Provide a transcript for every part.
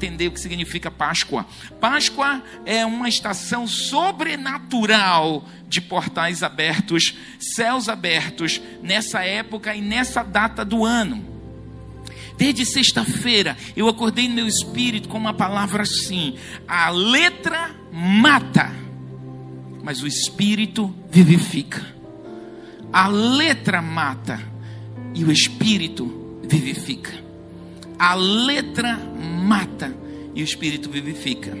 entender o que significa Páscoa. Páscoa é uma estação sobrenatural de portais abertos, céus abertos, nessa época e nessa data do ano. Desde sexta-feira eu acordei no meu espírito com uma palavra assim: a letra mata, mas o espírito vivifica. A letra mata e o espírito vivifica. A letra mata e o espírito vivifica.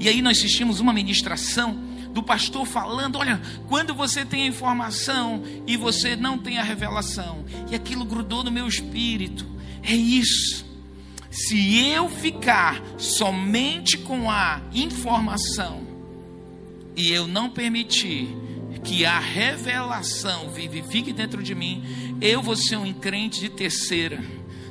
E aí nós assistimos uma ministração do pastor falando: olha, quando você tem a informação e você não tem a revelação, e aquilo grudou no meu espírito, é isso. Se eu ficar somente com a informação e eu não permitir que a revelação vivifique dentro de mim, eu vou ser um crente de terceira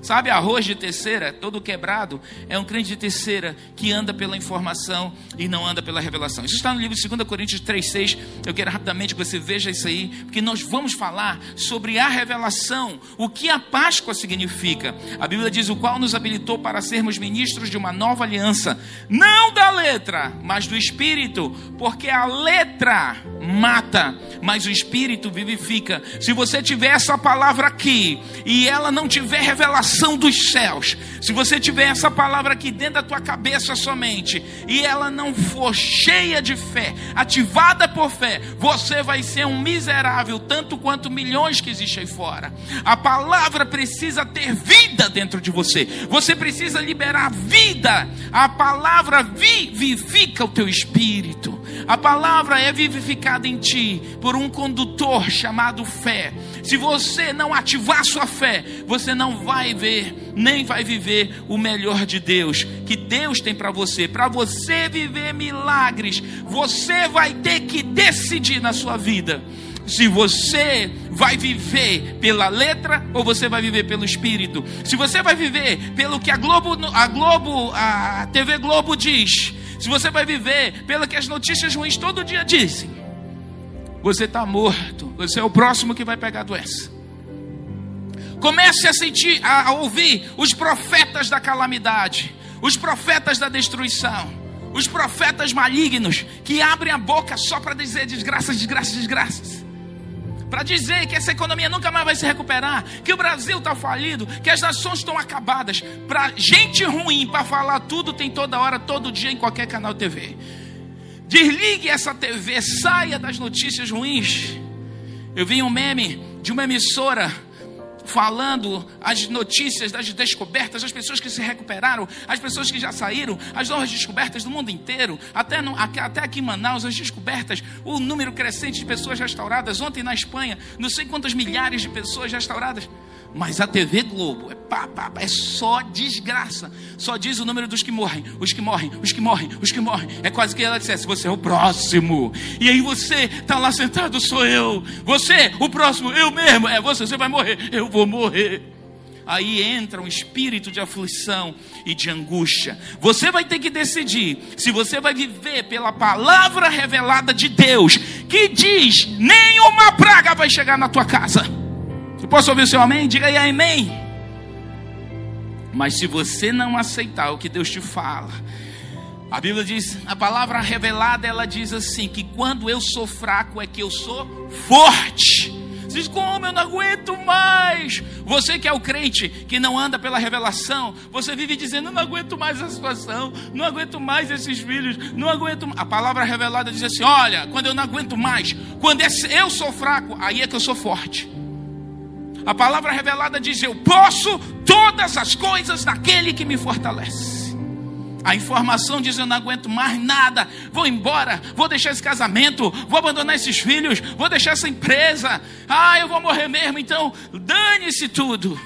Sabe, arroz de terceira, todo quebrado, é um crente de terceira que anda pela informação e não anda pela revelação. Isso está no livro de 2 Coríntios 3,6. Eu quero rapidamente que você veja isso aí, porque nós vamos falar sobre a revelação, o que a Páscoa significa. A Bíblia diz: o qual nos habilitou para sermos ministros de uma nova aliança, não da letra, mas do Espírito, porque a letra mata, mas o Espírito vivifica. Se você tiver essa palavra aqui e ela não tiver revelação, dos céus, se você tiver essa palavra aqui dentro da tua cabeça somente, e ela não for cheia de fé, ativada por fé, você vai ser um miserável, tanto quanto milhões que existem aí fora. A palavra precisa ter vida dentro de você, você precisa liberar vida. A palavra vivifica o teu espírito, a palavra é vivificada em ti por um condutor chamado fé. Se você não ativar sua fé, você não vai nem vai viver o melhor de Deus, que Deus tem para você. Para você viver milagres, você vai ter que decidir na sua vida se você vai viver pela letra ou você vai viver pelo espírito. Se você vai viver pelo que a Globo, a Globo, a TV Globo diz, se você vai viver pelo que as notícias ruins todo dia dizem, você está morto. Você é o próximo que vai pegar a doença. Comece a sentir, a, ouvir os profetas da calamidade, os profetas da destruição, os profetas malignos que abrem a boca só para dizer desgraças, desgraças, desgraças. Para dizer que essa economia nunca mais vai se recuperar, que o Brasil está falido, que as nações estão acabadas. Para gente ruim, para falar tudo, tem toda hora, todo dia, em qualquer canal TV. Desligue essa TV, saia das notícias ruins. Eu vi um meme de uma emissora falando as notícias das descobertas, as pessoas que se recuperaram, as pessoas que já saíram, as novas descobertas do mundo inteiro, até, no, até aqui em Manaus, as descobertas, o número crescente de pessoas restauradas. Ontem na Espanha, não sei quantas milhares de pessoas restauradas. Mas a TV Globo é, pá, pá, é só desgraça. Só diz o número dos que morrem, os que morrem, os que morrem, os que morrem. É quase que ela dissesse: Você é o próximo. E aí você está lá sentado, sou eu. Você, o próximo, eu mesmo. É você, você vai morrer. Eu vou morrer. Aí entra um espírito de aflição e de angústia. Você vai ter que decidir se você vai viver pela palavra revelada de Deus, que diz: nenhuma praga vai chegar na tua casa. Eu posso ouvir o seu amém? Diga aí amém. Mas se você não aceitar o que Deus te fala, a Bíblia diz, a palavra revelada, ela diz assim: que quando eu sou fraco é que eu sou forte. Você diz, como eu não aguento mais? Você que é o crente, que não anda pela revelação, você vive dizendo, não aguento mais a situação, não aguento mais esses filhos, não aguento A palavra revelada diz assim: olha, quando eu não aguento mais, quando eu sou fraco, aí é que eu sou forte. A palavra revelada diz: Eu posso todas as coisas naquele que me fortalece. A informação diz: Eu não aguento mais nada, vou embora, vou deixar esse casamento, vou abandonar esses filhos, vou deixar essa empresa. Ah, eu vou morrer mesmo, então dane-se tudo.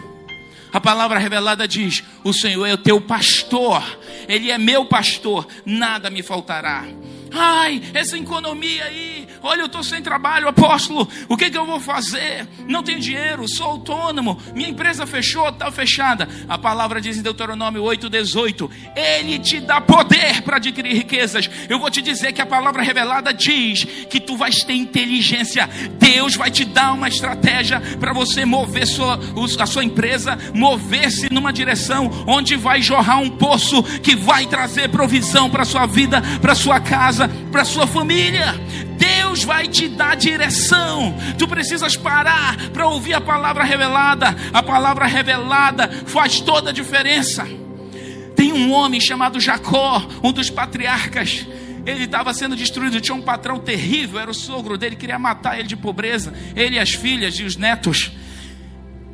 A palavra revelada diz: O Senhor é o teu pastor, Ele é meu pastor, nada me faltará. Ai, essa economia aí, Olha, eu estou sem trabalho, apóstolo. O que, que eu vou fazer? Não tenho dinheiro, sou autônomo. Minha empresa fechou, está fechada. A palavra diz em Deuteronômio 8,18: Ele te dá poder para adquirir riquezas. Eu vou te dizer que a palavra revelada diz que tu vais ter inteligência. Deus vai te dar uma estratégia para você mover sua, a sua empresa, mover-se numa direção onde vai jorrar um poço que vai trazer provisão para sua vida, para sua casa, para sua família. Deus vai te dar direção. Tu precisas parar para ouvir a palavra revelada. A palavra revelada faz toda a diferença. Tem um homem chamado Jacó, um dos patriarcas. Ele estava sendo destruído, tinha um patrão terrível, era o sogro dele, queria matar ele de pobreza, ele e as filhas e os netos.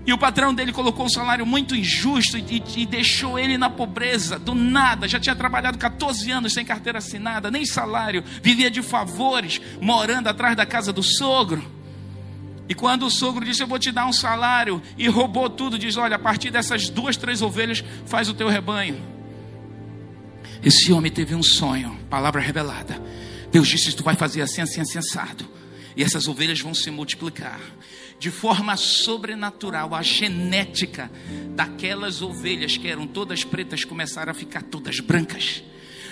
E o patrão dele colocou um salário muito injusto e, e, deixou ele na pobreza, do nada. Já tinha trabalhado 14 anos sem carteira assinada, nem salário, vivia de favores, morando atrás da casa do sogro. E quando o sogro disse: Eu vou te dar um salário, e roubou tudo, diz: Olha, a partir dessas duas, três ovelhas, faz o teu rebanho. Esse homem teve um sonho, palavra revelada. Deus disse: Tu vai fazer assim, assim, assim, assado. E essas ovelhas vão se multiplicar de forma sobrenatural, a genética daquelas ovelhas que eram todas pretas começaram a ficar todas brancas.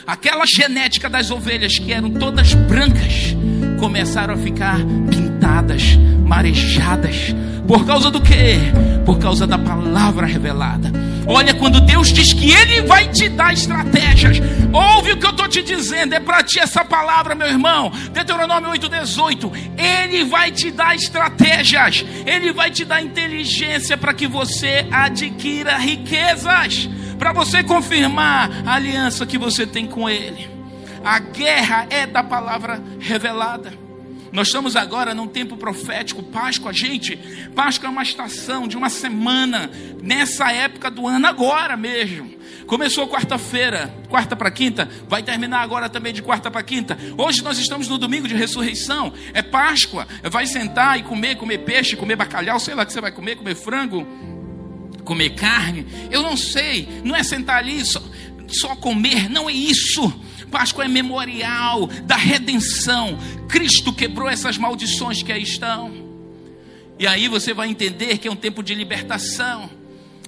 Aquela genética das ovelhas que eram todas brancas começaram a ficar pintadas, marejadas. Por causa do que? Por causa da palavra revelada. Olha, quando Deus diz que Ele vai te dar estratégias, ouve o que eu estou te dizendo, é para ti essa palavra, meu irmão. Deuteronômio 8,18. Ele vai te dar estratégias, Ele vai te dar inteligência para que você adquira riquezas, para você confirmar a aliança que você tem com Ele. A guerra é da palavra revelada. Nós estamos agora num tempo profético, Páscoa, gente. Páscoa é uma estação de uma semana, nessa época do ano, agora mesmo. Começou quarta-feira, quarta para quinta, vai terminar agora também de quarta para quinta. Hoje nós estamos no domingo de ressurreição, é Páscoa. Vai sentar e comer, comer peixe, comer bacalhau, sei lá que você vai comer, comer frango, comer carne. Eu não sei, não é sentar ali só, só comer, não é isso. Páscoa é memorial da redenção. Cristo quebrou essas maldições que aí estão. E aí você vai entender que é um tempo de libertação.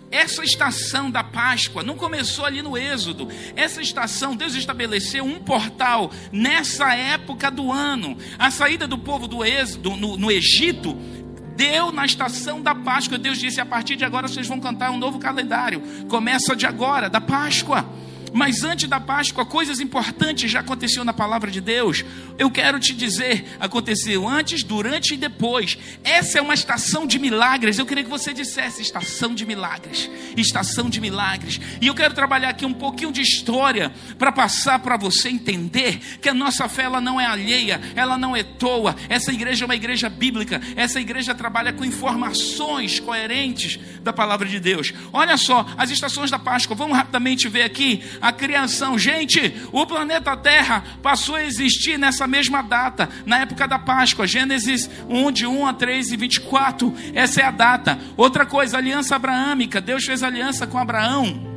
Essa estação da Páscoa não começou ali no Êxodo. Essa estação, Deus estabeleceu um portal nessa época do ano. A saída do povo do Êxodo no, no Egito deu na estação da Páscoa. Deus disse: a partir de agora vocês vão cantar um novo calendário. Começa de agora, da Páscoa. Mas antes da Páscoa, coisas importantes já aconteceram na palavra de Deus. Eu quero te dizer, aconteceu antes, durante e depois. Essa é uma estação de milagres. Eu queria que você dissesse estação de milagres, estação de milagres. E eu quero trabalhar aqui um pouquinho de história para passar para você entender que a nossa fé ela não é alheia, ela não é toa. Essa igreja é uma igreja bíblica. Essa igreja trabalha com informações coerentes da palavra de Deus. Olha só, as estações da Páscoa. Vamos rapidamente ver aqui a criação. Gente, o planeta Terra passou a existir nessa mesma data, na época da Páscoa, Gênesis 1, de 1 a 3 e 24. Essa é a data. Outra coisa, aliança abraâmica. Deus fez aliança com Abraão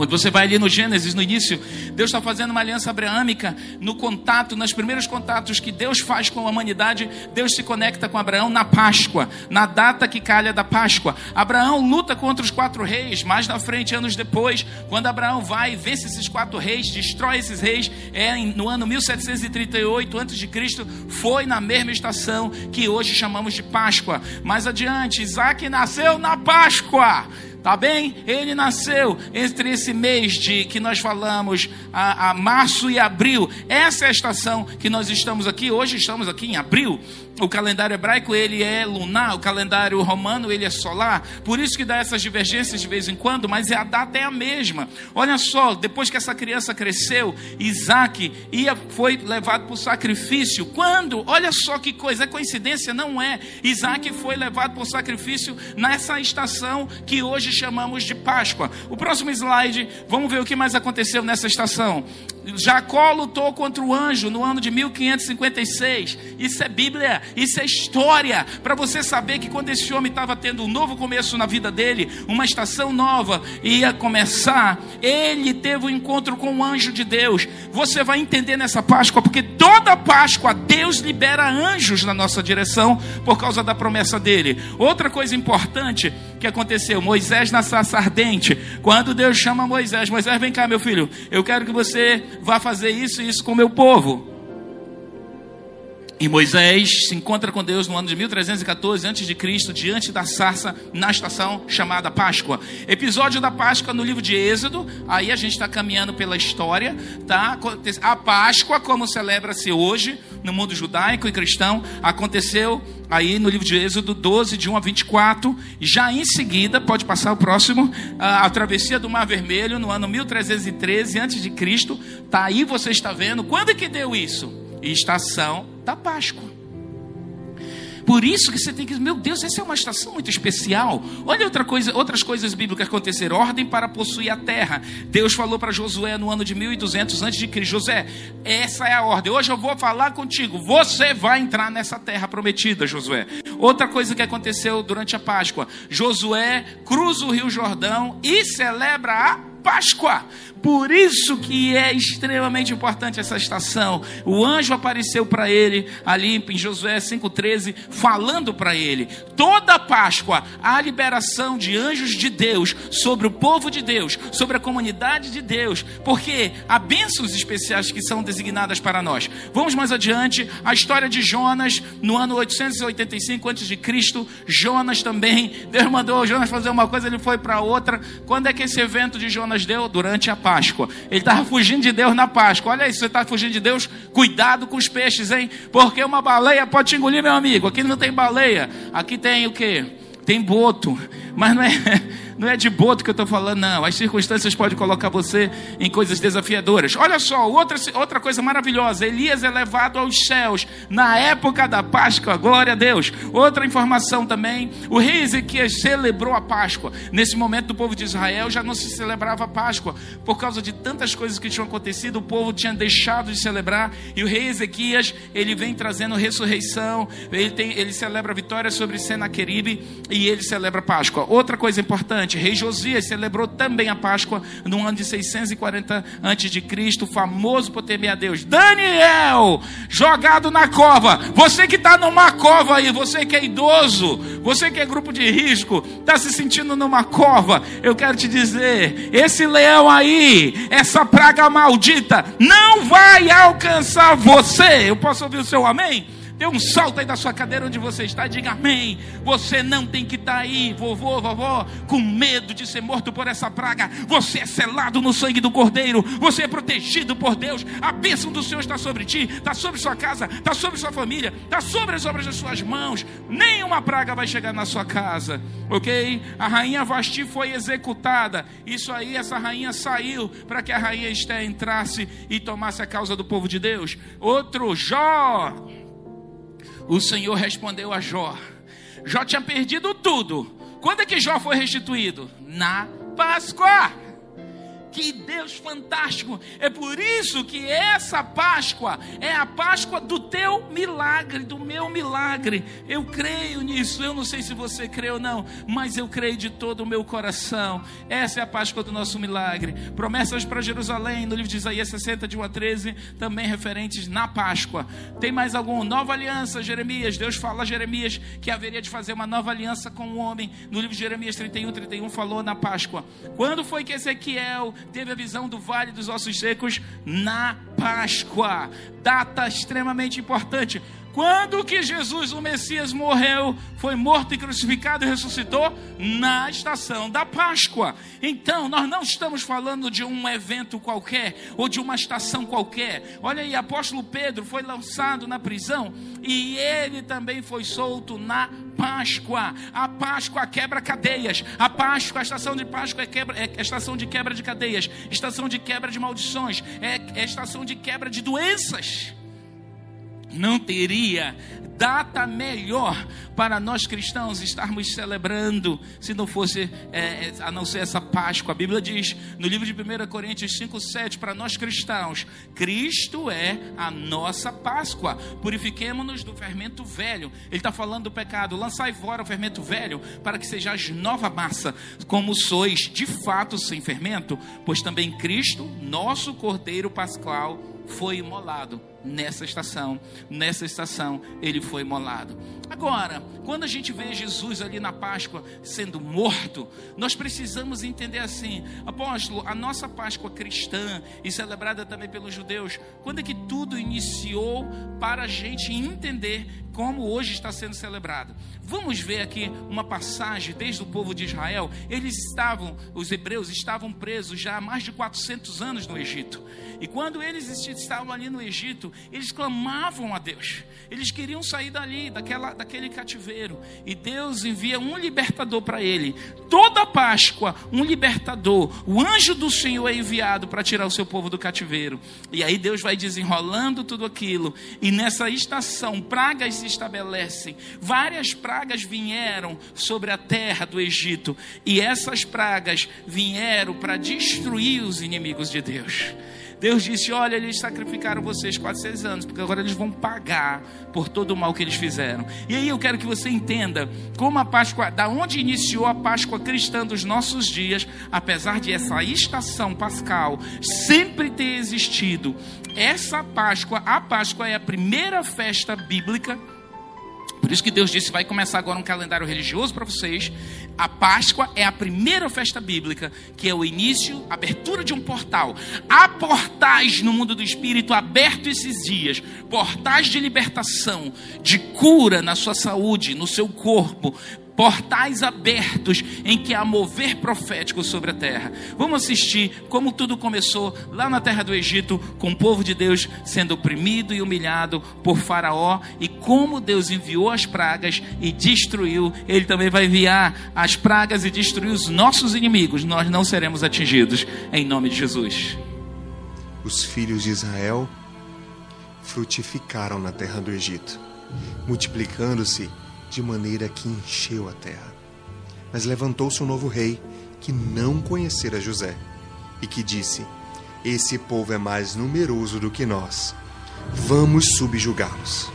quando você vai ali no Gênesis, no início, Deus está fazendo uma aliança abraâmica no contato, nos primeiros contatos que Deus faz com a humanidade, Deus se conecta com Abraão na Páscoa, na data que calha da Páscoa. Abraão luta contra os quatro reis, mais na frente, anos depois, quando Abraão vai, vence esses quatro reis, destrói esses reis, é no ano 1738 a.C., foi na mesma estação que hoje chamamos de Páscoa. Mais adiante, Isaac nasceu na Páscoa. Tá bem? Ele nasceu entre esse mês de que nós falamos, a, a, março e abril. Essa é a estação que nós estamos aqui. Hoje estamos aqui em abril. O calendário hebraico ele é lunar, o calendário romano ele é solar. Por isso que dá essas divergências de vez em quando, mas a data é a mesma. Olha só, depois que essa criança cresceu, Isaac ia, foi levado para o sacrifício. Quando? Olha só que coisa, é coincidência? Não é. Isaac foi levado para o sacrifício nessa estação que hoje chamamos de Páscoa. O próximo slide, vamos ver o que mais aconteceu nessa estação. Jacó lutou contra o anjo no ano de 1556. Isso é Bíblia, isso é história. Para você saber que quando esse homem estava tendo um novo começo na vida dele, uma estação nova ia começar, ele teve um encontro com o anjo de Deus. Você vai entender nessa Páscoa, porque toda Páscoa Deus libera anjos na nossa direção por causa da promessa dele. Outra coisa importante que aconteceu, Moisés na sarça ardente, quando Deus chama Moisés, Moisés, vem cá, meu filho, eu quero que você vá fazer isso e isso com o meu povo. E Moisés se encontra com Deus no ano de 1314 a.C., diante da sarça, na estação chamada Páscoa. Episódio da Páscoa no livro de Êxodo, aí a gente está caminhando pela história, tá? A Páscoa, como celebra-se hoje no mundo judaico e cristão, aconteceu aí no livro de Êxodo 12, de 1 a 24. Já em seguida, pode passar o próximo, a, travessia do Mar Vermelho, no ano 1313 a.C., tá aí você está vendo. Quando é que deu isso? Estação da Páscoa. Por isso que você tem que, meu Deus, essa é uma estação muito especial. Olha outra coisa, outras coisas bíblicas aconteceram. Ordem para possuir a terra. Deus falou para Josué no ano de 1200 antes de Cristo, José, essa é a ordem. Hoje eu vou falar contigo. Você vai entrar nessa terra prometida, Josué. Outra coisa que aconteceu durante a Páscoa. Josué cruza o Rio Jordão e celebra a Páscoa. Por isso que é extremamente importante essa estação. O anjo apareceu para ele ali em Josué 5:13, falando para ele: toda Páscoa há liberação de anjos de Deus sobre o povo de Deus, sobre a comunidade de Deus, porque há bênçãos especiais que são designadas para nós. Vamos mais adiante, a história de Jonas no ano 885 a.C. Jonas também, Deus mandou Jonas fazer uma coisa, ele foi para outra. Quando é que esse evento de Jonas deu? Durante a Páscoa. Páscoa. Ele estava fugindo de Deus na Páscoa. Olha isso, você está fugindo de Deus, cuidado com os peixes, hein? Porque uma baleia pode te engolir, meu amigo. Aqui não tem baleia. Aqui tem o quê? Tem boto. Mas não é. Não é de boto que eu estou falando, não. As circunstâncias podem colocar você em coisas desafiadoras. Olha só, outra, outra coisa maravilhosa: Elias é levado aos céus na época da Páscoa. Glória a Deus. Outra informação também: o rei Ezequias celebrou a Páscoa. Nesse momento, do povo de Israel já não se celebrava a Páscoa. Por causa de tantas coisas que tinham acontecido, o povo tinha deixado de celebrar. E o rei Ezequias, ele vem trazendo ressurreição. Ele, tem, ele celebra a vitória sobre Senaqueribe e ele celebra a Páscoa. Outra coisa importante rei Josias celebrou também a Páscoa no ano de 640 a.C., famoso por temer a Deus. Daniel, jogado na cova. Você que está numa cova aí, você que é idoso, você que é grupo de risco, está se sentindo numa cova, eu quero te dizer: esse leão aí, essa praga maldita, não vai alcançar você. Eu posso ouvir o seu amém? Dê um salto aí da sua cadeira onde você está, diga amém. Você não tem que estar tá aí, vovô, vovó, com medo de ser morto por essa praga. Você é selado no sangue do Cordeiro, você é protegido por Deus. A bênção do Senhor está sobre ti, está sobre sua casa, está sobre sua família, está sobre as obras das suas mãos. Nenhuma praga vai chegar na sua casa, ok? A rainha Vasti foi executada. Isso aí, essa rainha saiu para que a rainha Esté entrasse e tomasse a causa do povo de Deus. Outro, Jó o Senhor respondeu a Jó. Jó tinha perdido tudo. Quando é que Jó foi restituído? Na Páscoa. Que Deus fantástico! É por isso que essa Páscoa é a Páscoa do teu milagre, do meu milagre. Eu creio nisso. Eu não sei se você crê ou não, mas eu creio de todo o meu coração. Essa é a Páscoa do nosso milagre. Promessas para Jerusalém, no livro de Isaías 60, de 1 a 13, também referentes na Páscoa. Tem mais algum? Nova aliança, Jeremias. Deus fala a Jeremias que haveria de fazer uma nova aliança com o homem. No livro de Jeremias 31, 31, falou na Páscoa. Quando foi que Ezequiel teve a visão do vale dos ossos secos na Páscoa, data extremamente importante. Quando que Jesus, o Messias, morreu, foi morto e crucificado e ressuscitou? Na estação da Páscoa. Então, nós não estamos falando de um evento qualquer ou de uma estação qualquer. Olha aí, apóstolo Pedro foi lançado na prisão e ele também foi solto na Páscoa. A Páscoa quebra cadeias. A Páscoa, a estação de Páscoa é, quebra, é estação de quebra de cadeias, estação de quebra de maldições, é, é estação de quebra de doenças. Não teria data melhor para nós cristãos estarmos celebrando, se não fosse é, é a não ser essa Páscoa. A Bíblia diz no livro de 1 Coríntios 5,7 para nós cristãos: Cristo é a nossa Páscoa. Purifiquemo-nos do fermento velho. Ele está falando do pecado. Lançai fora o fermento velho, para que sejais nova massa, como sois de fato sem fermento, pois também Cristo, nosso Cordeiro Pascual, foi imolado nessa estação. Nessa estação ele foi imolado. Agora, quando a gente vê Jesus ali na Páscoa sendo morto, nós precisamos entender assim, apóstolo, a nossa Páscoa cristã e celebrada também pelos judeus, quando é que tudo iniciou para a gente entender como hoje está sendo celebrado? Vamos ver aqui uma passagem desde o povo de Israel. Eles estavam, os hebreus estavam presos já há mais de 400 anos no Egito. E quando eles estavam ali no Egito, eles clamavam a Deus. Eles queriam sair dali, daquela, daquele cativeiro. E Deus envia um libertador para ele. Toda Páscoa, um libertador. O anjo do Senhor é enviado para tirar o seu povo do cativeiro. E aí Deus vai desenrolando tudo aquilo. E nessa estação, pragas se estabelecem. Várias pragas vieram sobre a terra do Egito. E essas pragas vieram para destruir os inimigos de Deus. Deus disse: Olha, eles sacrificaram vocês 400 anos, porque agora eles vão pagar por todo o mal que eles fizeram. E aí eu quero que você entenda como a Páscoa, da onde iniciou a Páscoa cristã dos nossos dias, apesar de essa estação pascal sempre ter existido. Essa Páscoa, a Páscoa é a primeira festa bíblica por isso que Deus disse: vai começar agora um calendário religioso para vocês. A Páscoa é a primeira festa bíblica, que é o início, abertura de um portal. Há portais no mundo do espírito abertos esses dias portais de libertação, de cura na sua saúde, no seu corpo, portais abertos em que há mover profético sobre a terra. Vamos assistir como tudo começou lá na terra do Egito, com o povo de Deus sendo oprimido e humilhado por Faraó, e como Deus enviou as pragas e destruiu. Ele também vai enviar as pragas e destruir os nossos inimigos. Nós não seremos atingidos, em nome de Jesus. Os filhos de Israel frutificaram na terra do Egito, multiplicando-se de maneira que encheu a terra. Mas levantou-se um novo rei que não conhecera José e que disse: Esse povo é mais numeroso do que nós. Vamos subjugá-los.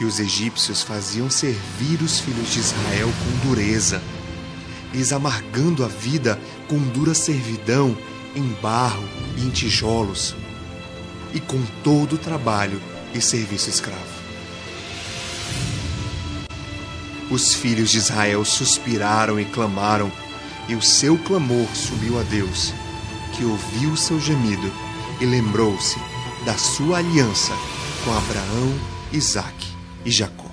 E os egípcios faziam servir os filhos de Israel com dureza, lhes amargando a vida com dura servidão em barro e em tijolos, e com todo o trabalho e serviço escravo. Os filhos de Israel suspiraram e clamaram, e o seu clamor subiu a Deus, que ouviu seu gemido e lembrou-se da sua aliança com Abraão, Isaque e Jacó.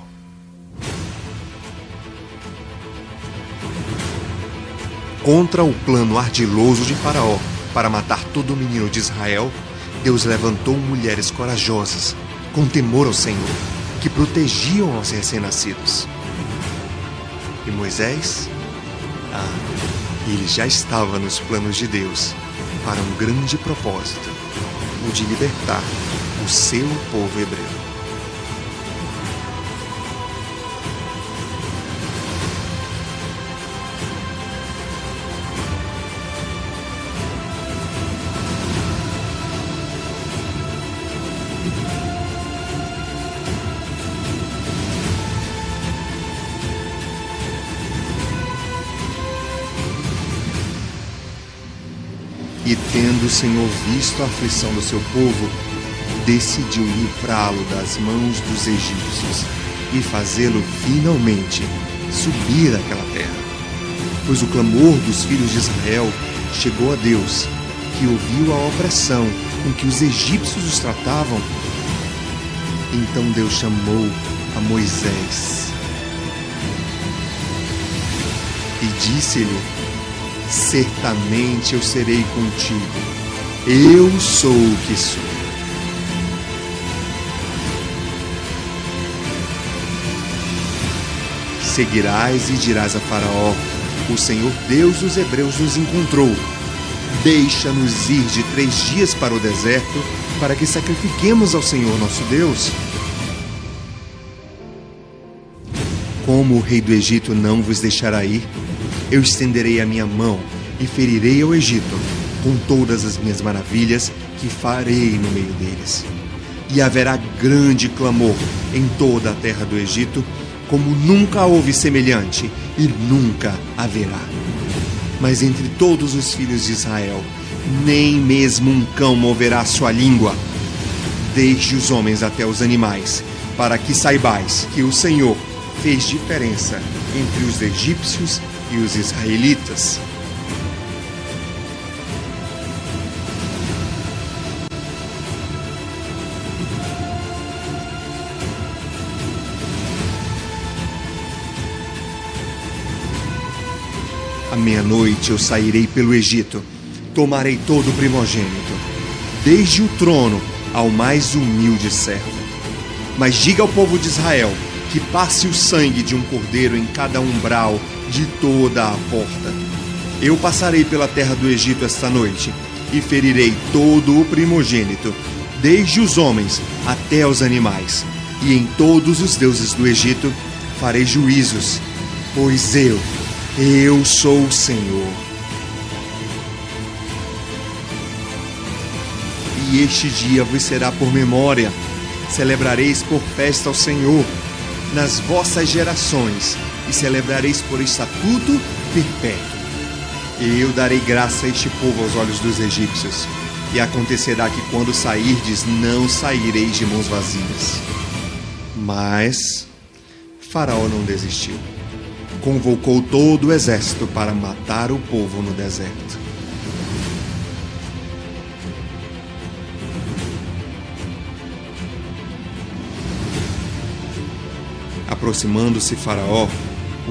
Contra o plano ardiloso de Faraó para matar todo o menino de Israel, Deus levantou mulheres corajosas, com temor ao Senhor, que protegiam os recém-nascidos. E Moisés? Ah, ele já estava nos planos de Deus para um grande propósito: o de libertar o seu povo hebreu. Tendo o Senhor visto a aflição do seu povo, decidiu livrá-lo das mãos dos egípcios e fazê-lo finalmente subir àquela terra. Pois o clamor dos filhos de Israel chegou a Deus, que ouviu a opressão com que os egípcios os tratavam. Então Deus chamou a Moisés e disse-lhe: certamente eu serei contigo. Eu sou o que sou. Seguirás e dirás a Faraó: O Senhor Deus dos Hebreus nos encontrou. Deixa-nos ir de três dias para o deserto para que sacrifiquemos ao Senhor nosso Deus? Como o rei do Egito não vos deixará ir, eu estenderei a minha mão e ferirei ao Egito com todas as minhas maravilhas que farei no meio deles. E haverá grande clamor em toda a terra do Egito, como nunca houve semelhante e nunca haverá. Mas entre todos os filhos de Israel, nem mesmo um cão moverá sua língua, desde os homens até os animais, para que saibais que o Senhor fez diferença entre os egípcios e os israelitas. Meia-noite eu sairei pelo Egito, tomarei todo o primogênito, desde o trono ao mais humilde servo. Mas diga ao povo de Israel que passe o sangue de um cordeiro em cada umbral de toda a porta. Eu passarei pela terra do Egito esta noite e ferirei todo o primogênito, desde os homens até os animais, e em todos os deuses do Egito farei juízos, pois eu, eu sou o Senhor. E este dia vos será por memória, celebrareis por festa ao Senhor nas vossas gerações, e celebrareis por estatuto perpétuo. E eu darei graça a este povo aos olhos dos egípcios, e acontecerá que quando sairdes, não saireis de mãos vazias. Mas Faraó não desistiu. Convocou todo o exército para matar o povo no deserto. Aproximando-se Faraó,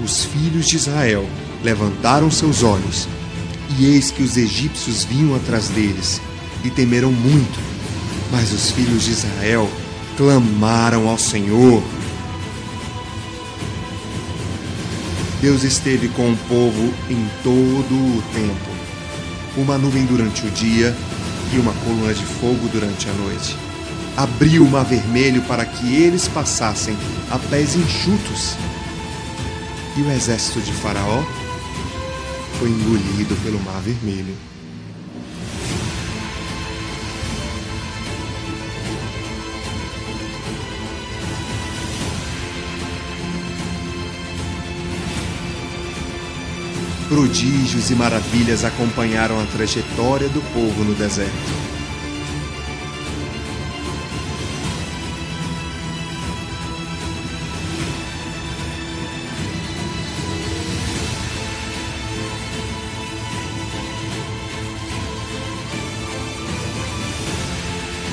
os filhos de Israel levantaram seus olhos, e eis que os egípcios vinham atrás deles, e temeram muito. Mas os filhos de Israel clamaram ao Senhor. Deus esteve com o povo em todo o tempo. Uma nuvem durante o dia e uma coluna de fogo durante a noite abriu o mar vermelho para que eles passassem a pés enxutos. E o exército de Faraó foi engolido pelo mar vermelho. Prodígios e maravilhas acompanharam a trajetória do povo no deserto.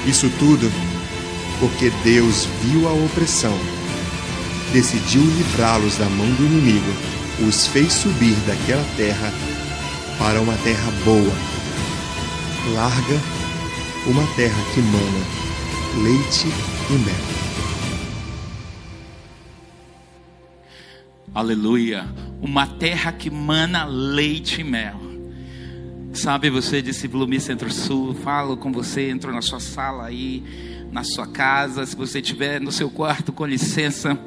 Isso tudo porque Deus viu a opressão, decidiu livrá-los da mão do inimigo, os fez subir daquela terra para uma terra boa, larga, uma terra que mana leite e mel. Aleluia! Uma terra que mana leite e mel. Sabe, você, discípulo Mi Centro-Sul, falo com você, entro na sua sala aí, na sua casa. Se você estiver no seu quarto, com licença,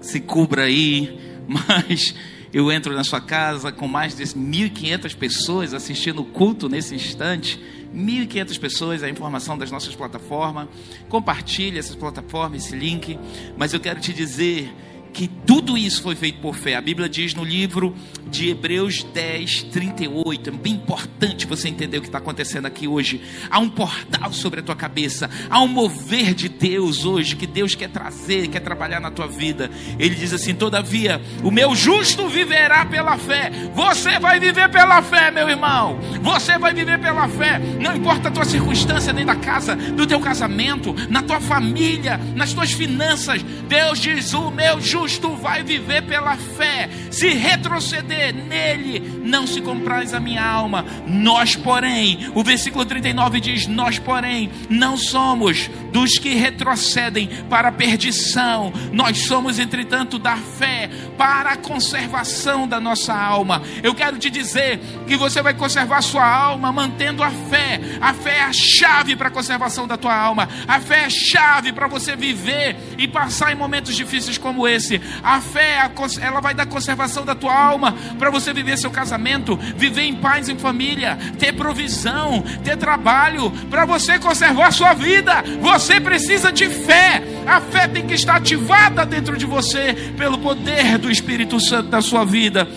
se cubra aí. Mas eu entro na sua casa com mais de 1.500 pessoas assistindo o culto nesse instante. 1.500 pessoas, a informação das nossas plataformas. Compartilhe essas plataformas, esse link. Mas eu quero te dizer que tudo isso foi feito por fé. A Bíblia diz no livro de Hebreus 10, 38. É bem importante você entender o que está acontecendo aqui hoje. Há um portal sobre a tua cabeça, há um mover de Deus hoje que Deus quer trazer, quer trabalhar na tua vida. Ele diz assim: Todavia, o meu justo viverá pela fé. Você vai viver pela fé, meu irmão. Você vai viver pela fé. Não importa a tua circunstância dentro da casa, do teu casamento, na tua família, nas tuas finanças. Deus diz: O meu justo justo vai viver pela fé. Se retroceder nele, não se compraz a minha alma. Nós, porém, o versículo 39 diz: Nós, porém, não somos dos que retrocedem para a perdição. Nós somos, entretanto, da fé para a conservação da nossa alma. Eu quero te dizer que você vai conservar sua alma mantendo a fé. A fé é a chave para a conservação da tua alma. A fé é a chave para você viver e passar em momentos difíceis como esse. A fé, ela vai dar conservação da tua alma para você viver seu casamento, viver em paz em família, ter provisão, ter trabalho, para você conservar a sua vida. Você precisa de fé. A fé tem que estar ativada dentro de você pelo poder do Espírito Santo da sua vida.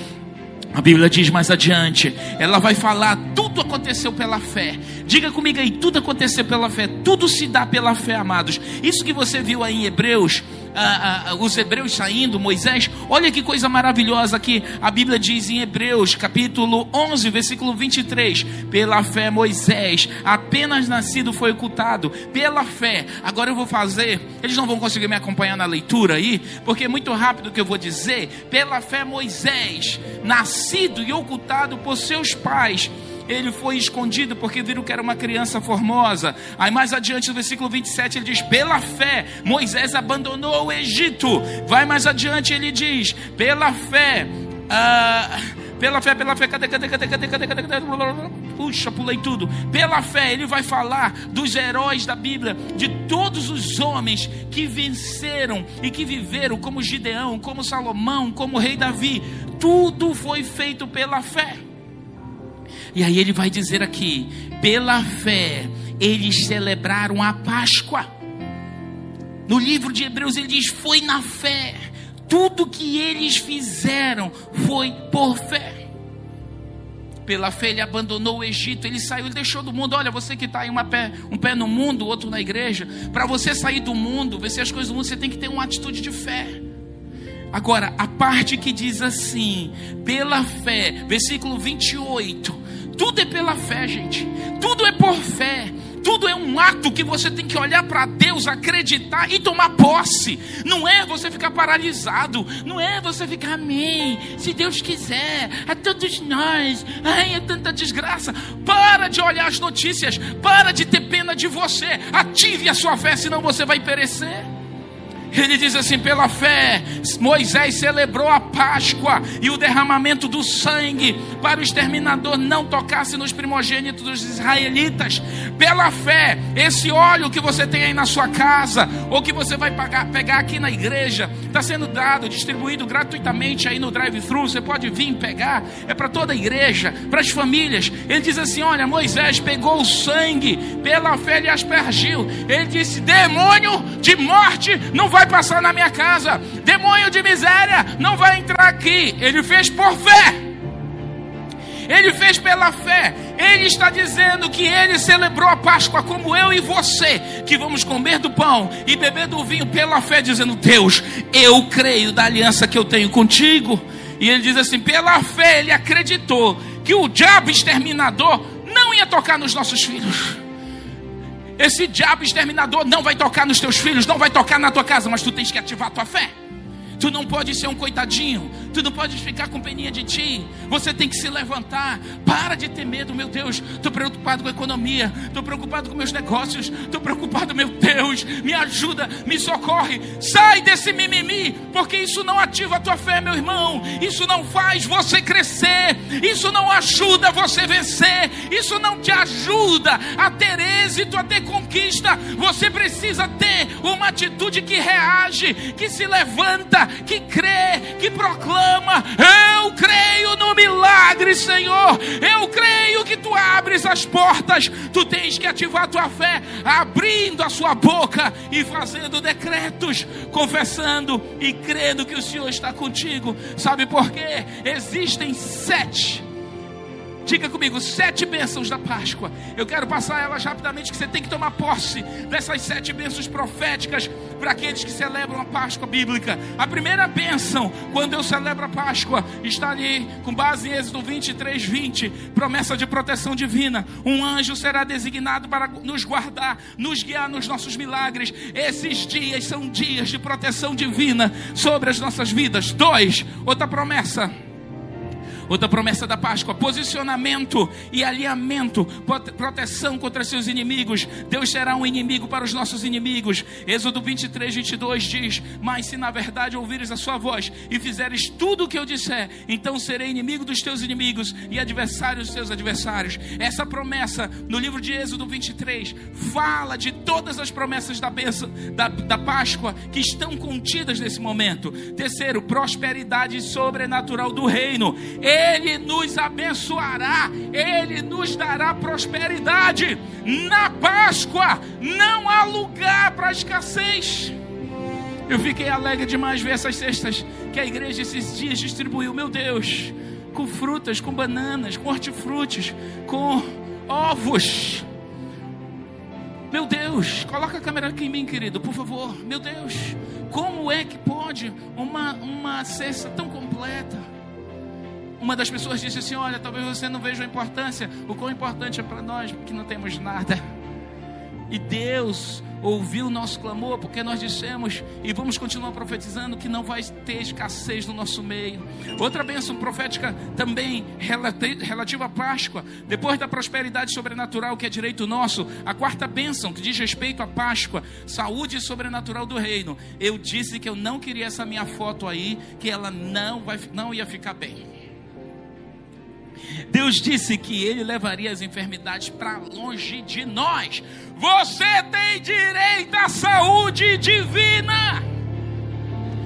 A Bíblia diz mais adiante, ela vai falar: tudo aconteceu pela fé. Diga comigo aí, tudo aconteceu pela fé, tudo se dá pela fé, amados. Isso que você viu aí em Hebreus, os hebreus saindo, Moisés, olha que coisa maravilhosa que a Bíblia diz em Hebreus, capítulo 11, versículo 23. Pela fé, Moisés, apenas nascido, foi ocultado. Pela fé, agora eu vou fazer, eles não vão conseguir me acompanhar na leitura aí, porque é muito rápido que eu vou dizer. Pela fé, Moisés, nascido e ocultado por seus pais ele foi escondido porque viram que era uma criança formosa. Aí mais adiante, no versículo 27, ele diz: Pela fé, Moisés abandonou o Egito. Vai mais adiante, ele diz: Pela fé. Ah, pela fé, pela fé, cadê, cadê, cadê, cadê, cadê, cadê, cadê? Puxa, pulei tudo. Pela fé, ele vai falar dos heróis da Bíblia, de todos os homens que venceram e que viveram, como Gideão, como Salomão, como o rei Davi. Tudo foi feito pela fé. E aí ele vai dizer aqui: pela fé, eles celebraram a Páscoa. No livro de Hebreus ele diz: foi na fé. Tudo que eles fizeram foi por fé. Pela fé ele abandonou o Egito, ele saiu, ele deixou do mundo. Olha, você que está aí uma pé, um pé no mundo, outro na igreja. Para você sair do mundo, vencer as coisas do mundo, você tem que ter uma atitude de fé. Agora, a parte que diz assim, pela fé, versículo 28, tudo é pela fé, gente. Tudo é por fé. Tudo é um ato que você tem que olhar para Deus, acreditar e tomar posse. Não é você ficar paralisado. Não é você ficar, amém. Se Deus quiser, a todos nós. Ai, é tanta desgraça. Para de olhar as notícias. Para de ter pena de você. Ative a sua fé, senão você vai perecer. Ele diz assim: pela fé, Moisés celebrou a Páscoa e o derramamento do sangue para o exterminador não tocasse nos primogênitos dos israelitas. Pela fé, esse óleo que você tem aí na sua casa, ou que você vai pagar, pegar aqui na igreja, está sendo dado, distribuído gratuitamente aí no drive-thru. Você pode vir pegar, é para toda a igreja, para as famílias. Ele diz assim: Olha, Moisés pegou o sangue, pela fé ele aspergiu. Ele disse: Demônio de morte não vai vai passar na minha casa. Demônio de miséria não vai entrar aqui. Ele fez por fé. Ele fez pela fé. Ele está dizendo que ele celebrou a Páscoa como eu e você, que vamos comer do pão e beber do vinho pela fé, dizendo: Deus, eu creio da aliança que eu tenho contigo. E ele diz assim: pela fé, ele acreditou que o diabo exterminador não ia tocar nos nossos filhos. Esse diabo exterminador não vai tocar nos teus filhos, não vai tocar na tua casa, mas tu tens que ativar tua fé. Tu não pode ser um coitadinho. Tu não pode ficar com peninha de ti. Você tem que se levantar. Para de ter medo, meu Deus. Estou preocupado com a economia. Estou preocupado com meus negócios. Estou preocupado, meu Deus. Me ajuda, me socorre. Sai desse mimimi, porque isso não ativa a tua fé, meu irmão. Isso não faz você crescer. Isso não ajuda você vencer. Isso não te ajuda a ter êxito, a ter conquista. Você precisa ter uma atitude que reage, que se levanta que crê, que proclama: Eu creio no milagre, Senhor. Eu creio que tu abres as portas. Tu tens que ativar a tua fé, abrindo a sua boca e fazendo decretos, confessando e crendo que o Senhor está contigo. Sabe por quê? Existem sete Diga comigo, sete bênçãos da Páscoa. Eu quero passar elas rapidamente, que você tem que tomar posse dessas sete bênçãos proféticas para aqueles que celebram a Páscoa bíblica. A primeira bênção, quando eu celebro a Páscoa, está ali com base em Êxodo 23, 20, promessa de proteção divina. Um anjo será designado para nos guardar, nos guiar nos nossos milagres. Esses dias são dias de proteção divina sobre as nossas vidas. Dois, outra promessa Outra promessa da Páscoa: posicionamento e alinhamento, proteção contra seus inimigos. Deus será um inimigo para os nossos inimigos. Êxodo 23, 22 diz: Mas se na verdade ouvires a sua voz e fizeres tudo o que eu disser, então serei inimigo dos teus inimigos e adversário dos teus adversários. Essa promessa no livro de Êxodo 23 fala de todas as promessas da, da, da Páscoa que estão contidas nesse momento. Terceiro, prosperidade sobrenatural do reino. Ele nos abençoará, Ele nos dará prosperidade. Na Páscoa não há lugar para escassez. Eu fiquei alegre demais ver essas cestas que a igreja esses dias distribuiu. Meu Deus, com frutas, com bananas, com hortifrutis, com ovos. Meu Deus, coloca a câmera aqui em mim, querido, por favor. Meu Deus, como é que pode uma, uma cesta tão completa? Uma das pessoas disse assim: Olha, talvez você não veja a importância, o quão importante é para nós, porque não temos nada. E Deus ouviu o nosso clamor, porque nós dissemos e vamos continuar profetizando que não vai ter escassez no nosso meio. Outra bênção profética também relativa à Páscoa, depois da prosperidade sobrenatural que é direito nosso, a quarta bênção que diz respeito à Páscoa, saúde sobrenatural do reino. Eu disse que eu não queria essa minha foto aí, que ela não vai não ia ficar bem. Deus disse que Ele levaria as enfermidades para longe de nós. Você tem direito à saúde divina.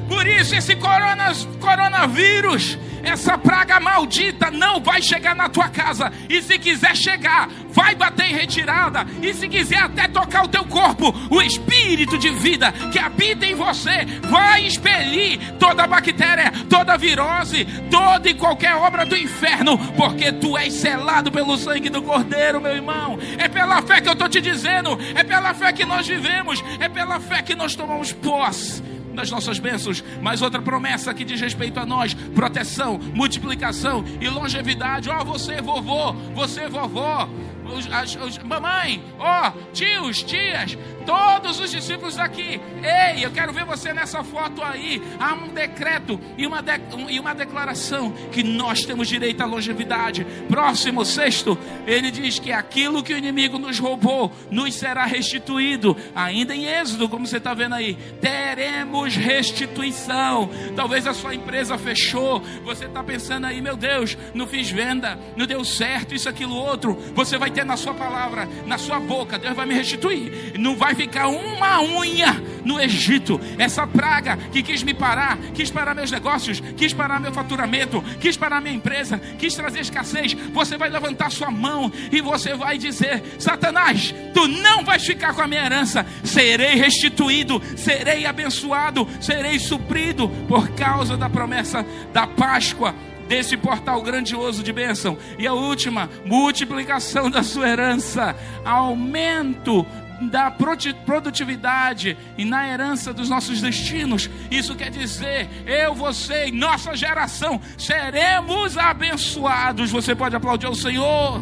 Por isso, esse coronavírus essa praga maldita não vai chegar na tua casa. E se quiser chegar, vai bater em retirada. E se quiser até tocar o teu corpo, o espírito de vida que habita em você vai expelir toda bactéria, toda virose, toda e qualquer obra do inferno, porque tu és selado pelo sangue do Cordeiro, meu irmão. É pela fé que eu estou te dizendo, é pela fé que nós vivemos, é pela fé que nós tomamos posse das nossas bênçãos, mas outra promessa que diz respeito a nós: proteção, multiplicação e longevidade. Ó, oh, você, vovô, você, vovó, os, as, os, mamãe, ó, oh, tios, tias, todos os discípulos aqui. Ei, eu quero ver você nessa foto aí. Há um decreto e uma, de, um, e uma declaração que nós temos direito à longevidade. Próximo, sexto, ele diz que aquilo que o inimigo nos roubou nos será restituído. Ainda em Êxodo, como você está vendo aí, teremos restituição. Talvez a sua empresa fechou. Você está pensando aí, meu Deus, não fiz venda, não deu certo, isso, aquilo, outro. Você vai ter na sua palavra, na sua boca, Deus vai me restituir. Não vai ficar uma unha no Egito. Essa praga que quis me parar, quis parar meus negócios, quis parar meu faturamento, quis parar minha empresa, quis trazer escassez. Você vai levantar sua mão e você vai dizer: Satanás, tu não vais ficar com a minha herança. Serei restituído, serei abençoado, serei suprido por causa da promessa da Páscoa desse portal grandioso de bênção. E a última, multiplicação da sua herança, aumento da produtividade e na herança dos nossos destinos. Isso quer dizer, eu, você e nossa geração seremos abençoados. Você pode aplaudir ao Senhor.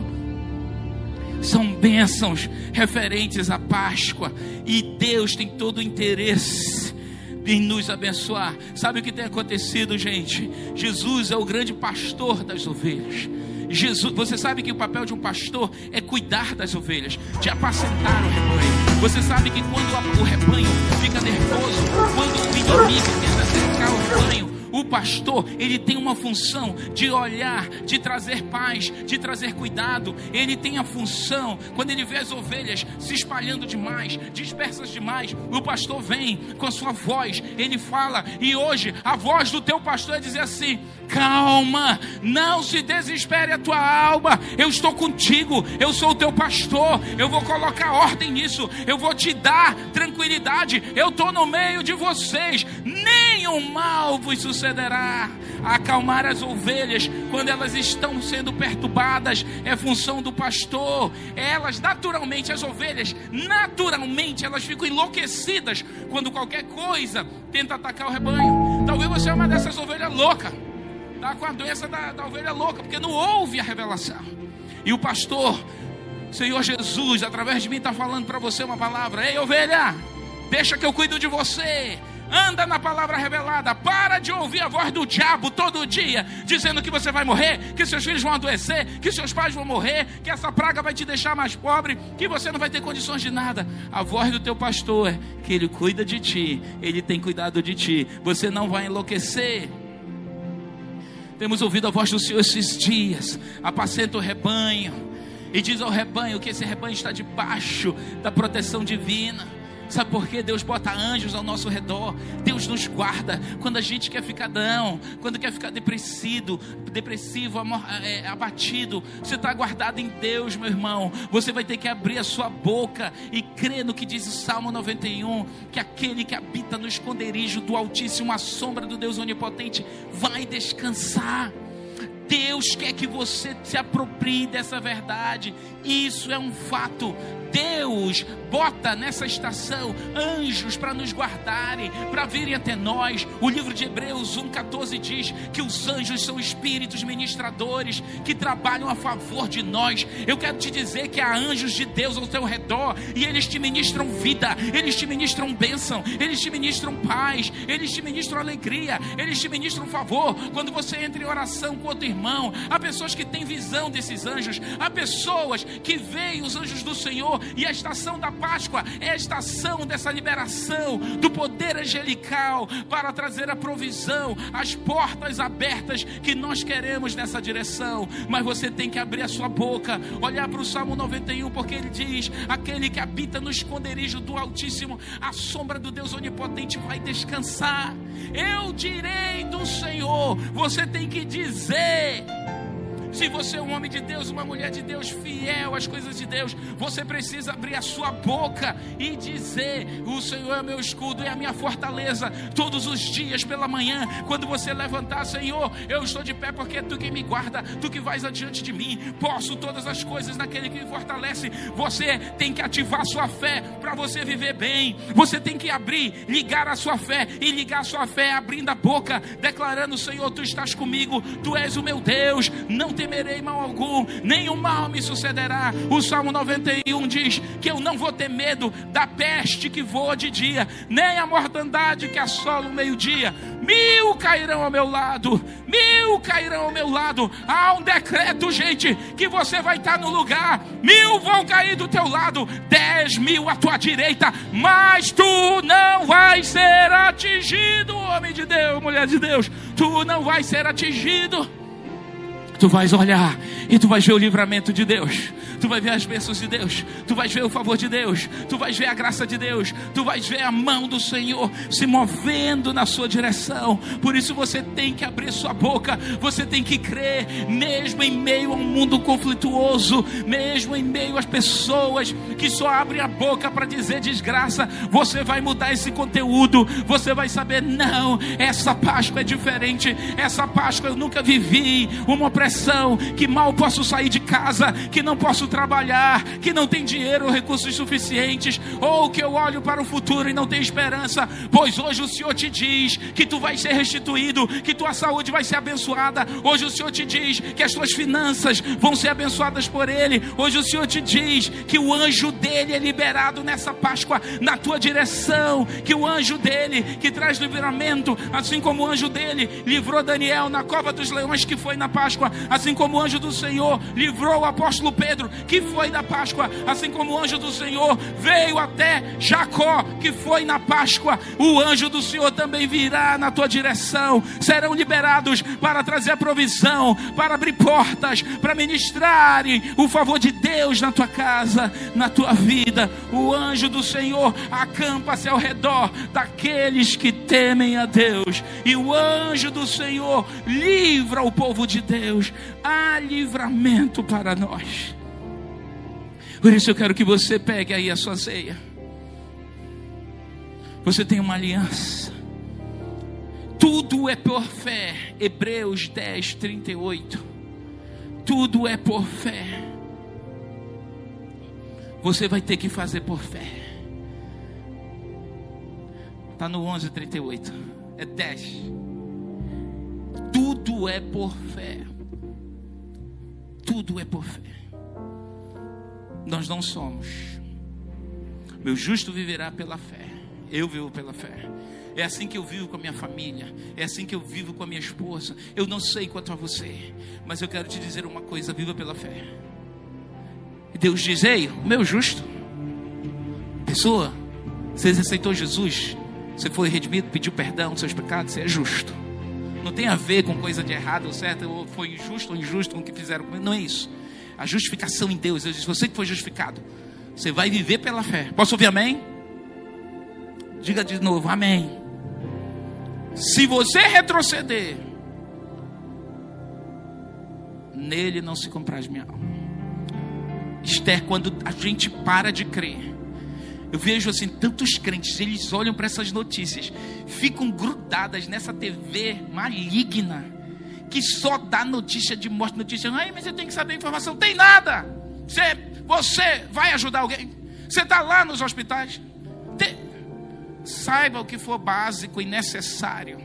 São bênçãos referentes à Páscoa e Deus tem todo o interesse em nos abençoar. Sabe o que tem acontecido, gente? Jesus é o grande pastor das ovelhas. Jesus, você sabe que o papel de um pastor é cuidar das ovelhas, de apacentar o rebanho. Você sabe que quando o rebanho fica nervoso, quando o inimigo tenta o pastor, ele tem uma função de olhar, de trazer paz, de trazer cuidado. Ele tem a função, quando ele vê as ovelhas se espalhando demais, dispersas demais, o pastor vem com a sua voz, ele fala, e hoje a voz do teu pastor é dizer assim: calma, não se desespere a tua alma, eu estou contigo, eu sou o teu pastor, eu vou colocar ordem nisso, eu vou te dar tranquilidade, eu estou no meio de vocês, nenhum mal vos sucederá. Acalmar as ovelhas quando elas estão sendo perturbadas é função do pastor. Elas, naturalmente, as ovelhas, naturalmente, elas ficam enlouquecidas quando qualquer coisa tenta atacar o rebanho. Talvez você é uma dessas ovelhas loucas está com a doença da, da ovelha louca, porque não ouve a revelação. E o pastor, Senhor Jesus, através de mim, está falando para você uma palavra: Ei, ovelha, deixa que eu cuido de você. Anda na palavra revelada, para de ouvir a voz do diabo todo dia, dizendo que você vai morrer, que seus filhos vão adoecer, que seus pais vão morrer, que essa praga vai te deixar mais pobre, que você não vai ter condições de nada. A voz do teu pastor que ele cuida de ti, ele tem cuidado de ti, você não vai enlouquecer. Temos ouvido a voz do Senhor esses dias, apacenta o rebanho, e diz ao rebanho que esse rebanho está debaixo da proteção divina. Sabe por quê? Deus bota anjos ao nosso redor. Deus nos guarda quando a gente quer ficar down, quando quer ficar depressivo, depressivo, é, abatido. Você está guardado em Deus, meu irmão. Você vai ter que abrir a sua boca e crer no que diz o Salmo 91, que aquele que habita no esconderijo do Altíssimo, a sombra do Deus onipotente, vai descansar. Deus quer que você se aproprie dessa verdade. Isso é um fato. Deus bota nessa estação anjos para nos guardarem, para virem até nós. O livro de Hebreus 1,14 diz que os anjos são espíritos ministradores que trabalham a favor de nós. Eu quero te dizer que há anjos de Deus ao teu redor e eles te ministram vida, eles te ministram bênção, eles te ministram paz, eles te ministram alegria, eles te ministram favor. Quando você entra em oração com outro irmão, há pessoas que têm visão desses anjos, há pessoas que veem os anjos do Senhor e a estação da Páscoa é a estação dessa liberação do poder angelical para trazer a provisão, as portas abertas que nós queremos nessa direção. Mas você tem que abrir a sua boca, olhar para o Salmo 91, porque ele diz: aquele que habita no esconderijo do Altíssimo, a sombra do Deus Onipotente vai descansar. Eu direi do Senhor, você tem que dizer. Se você é um homem de Deus, uma mulher de Deus, fiel às coisas de Deus, você precisa abrir a sua boca e dizer: O Senhor é meu escudo e a minha fortaleza. Todos os dias pela manhã, quando você levantar, Senhor, eu estou de pé porque é tu que me guarda, tu que vais adiante de mim. Posso todas as coisas naquele que me fortalece. Você tem que ativar sua fé para você viver bem. Você tem que abrir, ligar a sua fé e ligar a sua fé abrindo a boca, declarando: Senhor, tu estás comigo, tu és o meu Deus. Não temerei mal algum, nenhum mal me sucederá. O Salmo 91 diz que eu não vou ter medo da peste que voa de dia, nem a mortandade que assola o meio-dia. Mil cairão ao meu lado, mil cairão ao meu lado. Há um decreto, gente, que você vai estar no lugar. Mil vão cair do teu lado, dez mil à tua direita, mas tu não vais ser atingido, homem de Deus, mulher de Deus. Tu não vais ser atingido. Tu vais olhar e tu vais ver o livramento de Deus. Tu vais ver as bênçãos de Deus. Tu vais ver o favor de Deus. Tu vais ver a graça de Deus. Tu vais ver a mão do Senhor se movendo na sua direção. Por isso você tem que abrir sua boca. Você tem que crer, mesmo em meio a um mundo conflituoso, mesmo em meio às pessoas que só abrem a boca para dizer desgraça. Você vai mudar esse conteúdo. Você vai saber, não, essa Páscoa é diferente. Essa Páscoa eu nunca vivi. Uma opressão que mal posso sair de casa, que não posso trabalhar, que não tem dinheiro ou recursos suficientes, ou que eu olho para o futuro e não tenho esperança, pois hoje o Senhor te diz que tu vais ser restituído, que tua saúde vai ser abençoada. Hoje o Senhor te diz que as tuas finanças vão ser abençoadas por Ele. Hoje o Senhor te diz que o anjo dele é liberado nessa Páscoa na tua direção, que o anjo dele que traz livramento, assim como o anjo dele livrou Daniel na cova dos leões que foi na Páscoa, assim como o anjo do Senhor livrou o apóstolo Pedro, que foi da Páscoa, assim como o anjo do Senhor veio até Jacó, que foi na Páscoa, o anjo do Senhor também virá na tua direção. Serão liberados para trazer a provisão, para abrir portas, para ministrarem o favor de Deus na tua casa, na tua vida. O anjo do Senhor acampa-se ao redor daqueles que temem a Deus, e o anjo do Senhor livra o povo de Deus há livramento para nós. Por isso eu quero que você pegue aí a sua ceia. Você tem uma aliança. Tudo é por fé. Hebreus 10, 38. Tudo é por fé. Você vai ter que fazer por fé. Está no 11, 38. É 10. Tudo é por fé. Tudo é por fé. Nós não somos. Meu justo viverá pela fé. Eu vivo pela fé. É assim que eu vivo com a minha família. É assim que eu vivo com a minha esposa. Eu não sei quanto a você, mas eu quero te dizer uma coisa: viva pela fé. Deus diz: Ei, o meu justo, pessoa, você aceitou Jesus, você foi redimido, pediu perdão dos seus pecados, você é justo. Não tem a ver com coisa de errado ou certo, ou foi injusto ou injusto com o que fizeram comigo. Não é isso. A justificação em Deus. Deus diz: Você que foi justificado, você vai viver pela fé. Posso ouvir amém? Diga de novo, amém. Se você retroceder, nele não se compraz minha alma. Esther, quando a gente para de crer, eu vejo assim tantos crentes, eles olham para essas notícias, ficam grudadas nessa TV maligna, que só dá notícia de morte, notícia. Ai, mas eu tenho que saber a informação. Tem nada. Você, você vai ajudar alguém? Você está lá nos hospitais? Tem, saiba o que for básico e necessário.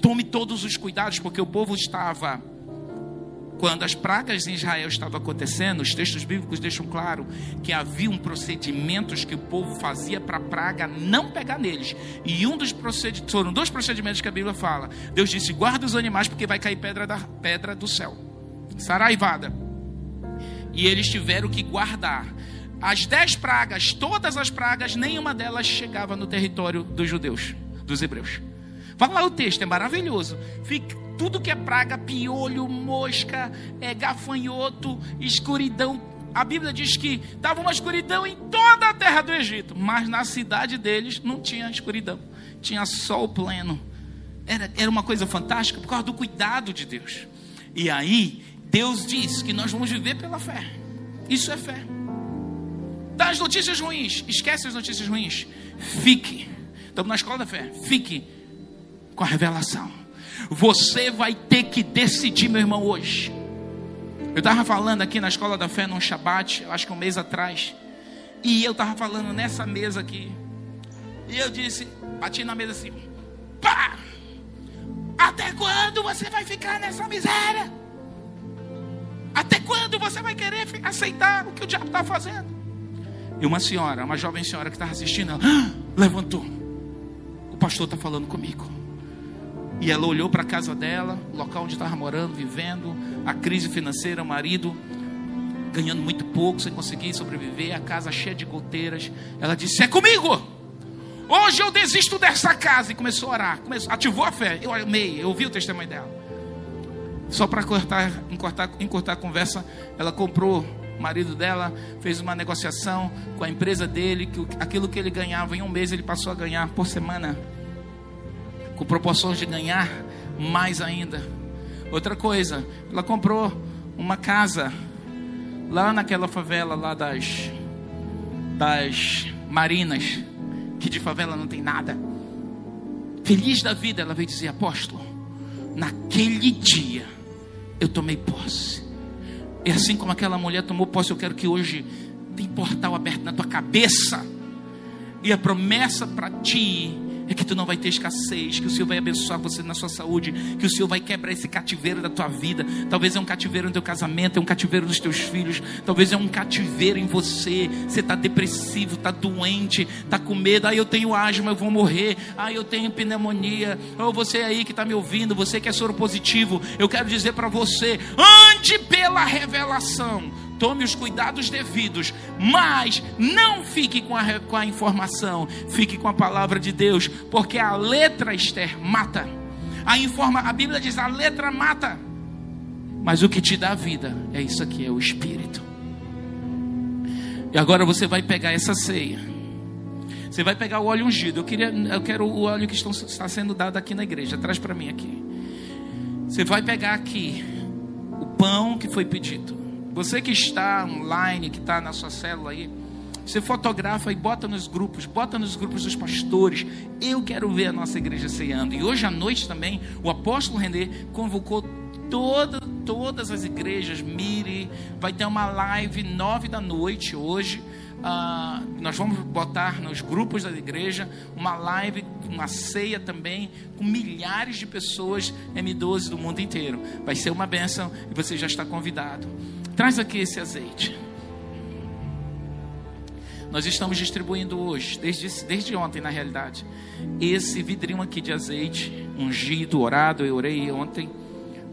Tome todos os cuidados, porque o povo estava quando as pragas em Israel estavam acontecendo, os textos bíblicos deixam claro que haviam procedimentos que o povo fazia para a praga não pegar neles. E um dos procedimentos, foram dois procedimentos que a Bíblia fala. Deus disse: guarda os animais porque vai cair pedra da pedra do céu. Saraivada. E eles tiveram que guardar. As dez pragas, todas as pragas, nenhuma delas chegava no território dos judeus, dos hebreus. Fala lá o texto, é maravilhoso. Fica, tudo que é praga, piolho, mosca, é, gafanhoto, escuridão. A Bíblia diz que estava uma escuridão em toda a terra do Egito, mas na cidade deles não tinha escuridão, tinha sol pleno. Era, era uma coisa fantástica por causa do cuidado de Deus. E aí, Deus diz que nós vamos viver pela fé. Isso é fé. Das notícias ruins, esquece as notícias ruins. Fique. Estamos na escola da fé. Fique com a revelação. Você vai ter que decidir, meu irmão, hoje. Eu estava falando aqui na Escola da Fé num Shabat, acho que um mês atrás. E eu estava falando nessa mesa aqui. E eu disse, bati na mesa assim: pá! Até quando você vai ficar nessa miséria? Até quando você vai querer aceitar o que o diabo está fazendo? E uma senhora, uma jovem senhora que estava assistindo, ela, ah, levantou. O pastor está falando comigo. E ela olhou para a casa dela, o local onde estava morando, vivendo, a crise financeira, o marido ganhando muito pouco, sem conseguir sobreviver, a casa cheia de goteiras. Ela disse: É comigo! Hoje eu desisto dessa casa. E começou a orar, começou, ativou a fé. Eu amei, eu ouvi o testemunho dela. Só para cortar, encurtar, encurtar a conversa, ela comprou o marido dela fez uma negociação com a empresa dele, que aquilo que ele ganhava em um mês ele passou a ganhar por semana com proporções de ganhar mais ainda. Outra coisa, ela comprou uma casa lá naquela favela lá das das Marinas, que de favela não tem nada. Feliz da vida, ela veio dizer: Apóstolo, naquele dia eu tomei posse. E assim como aquela mulher tomou posse, eu quero que hoje tem portal aberto na tua cabeça. E a promessa para ti é que tu não vai ter escassez, que o Senhor vai abençoar você na sua saúde, que o Senhor vai quebrar esse cativeiro da tua vida. Talvez é um cativeiro no teu casamento, é um cativeiro nos teus filhos, talvez é um cativeiro em você. Você está depressivo, está doente, está com medo. Ah, eu tenho asma, eu vou morrer. Ah, eu tenho pneumonia. Ou oh, você aí que está me ouvindo, você que é soro positivo, eu quero dizer para você: ande pela revelação tome os cuidados devidos, mas não fique com a, com a informação, fique com a palavra de Deus, porque a letra Esther mata. A, informa, a Bíblia diz: a letra mata, mas o que te dá vida é isso aqui, é o Espírito. E agora você vai pegar essa ceia. Você vai pegar o óleo ungido. Eu, queria, eu quero o óleo que estão, está sendo dado aqui na igreja. Traz para mim aqui. Você vai pegar aqui o pão que foi pedido. Você que está online, que está na sua célula aí, você fotografa e bota nos grupos, bota nos grupos dos pastores. Eu quero ver a nossa igreja ceando. E hoje à noite também, o apóstolo René convocou toda, todas as igrejas, Mire, vai ter uma live nove da noite hoje. Uh, nós vamos botar nos grupos da igreja uma live, uma ceia também, com milhares de pessoas M12 do mundo inteiro. Vai ser uma bênção e você já está convidado. Traz aqui esse azeite. Nós estamos distribuindo hoje, desde, desde ontem na realidade, esse vidrinho aqui de azeite, ungido, orado, eu orei ontem,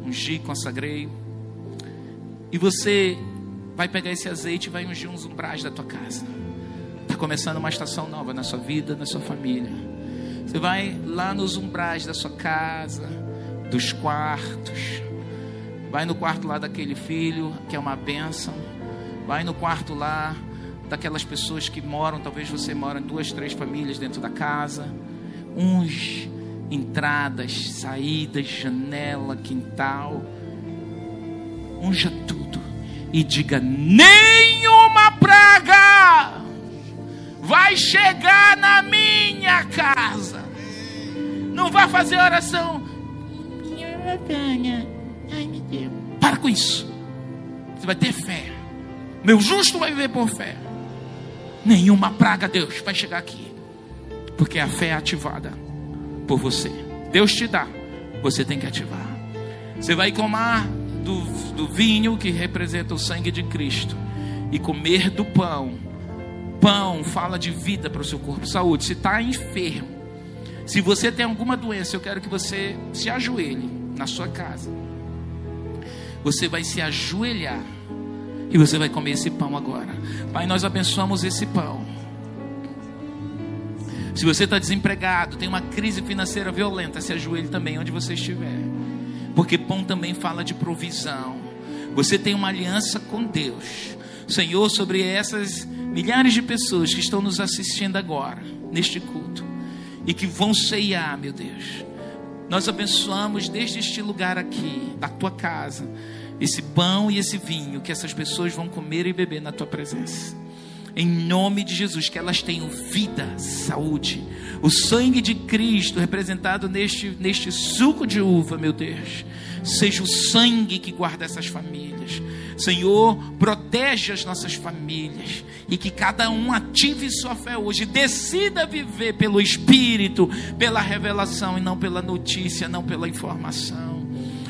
ungi, consagrei. E você vai pegar esse azeite e vai ungir uns umbrais da tua casa. Está começando uma estação nova na sua vida, na sua família. Você vai lá nos umbrais da sua casa, dos quartos. Vai no quarto lá daquele filho, que é uma bênção. Vai no quarto lá daquelas pessoas que moram, talvez você mora em duas, três famílias dentro da casa. Uns entradas, saídas, janela, quintal. Unja tudo e diga: nenhuma praga vai chegar na minha casa. Não vai fazer oração. Para com isso. Você vai ter fé. Meu justo vai viver por fé nenhuma praga, Deus, vai chegar aqui. Porque a fé é ativada por você. Deus te dá, você tem que ativar. Você vai comer do, do vinho que representa o sangue de Cristo e comer do pão. Pão fala de vida para o seu corpo, saúde. Se está enfermo, se você tem alguma doença, eu quero que você se ajoelhe na sua casa. Você vai se ajoelhar e você vai comer esse pão agora. Pai, nós abençoamos esse pão. Se você está desempregado, tem uma crise financeira violenta, se ajoelhe também onde você estiver. Porque pão também fala de provisão. Você tem uma aliança com Deus. Senhor, sobre essas milhares de pessoas que estão nos assistindo agora, neste culto, e que vão ceiar, meu Deus. Nós abençoamos desde este lugar aqui, da tua casa, esse pão e esse vinho que essas pessoas vão comer e beber na tua presença. Em nome de Jesus, que elas tenham vida, saúde. O sangue de Cristo representado neste, neste suco de uva, meu Deus. Seja o sangue que guarda essas famílias. Senhor, protege as nossas famílias. E que cada um ative sua fé hoje. Decida viver pelo Espírito, pela revelação e não pela notícia, não pela informação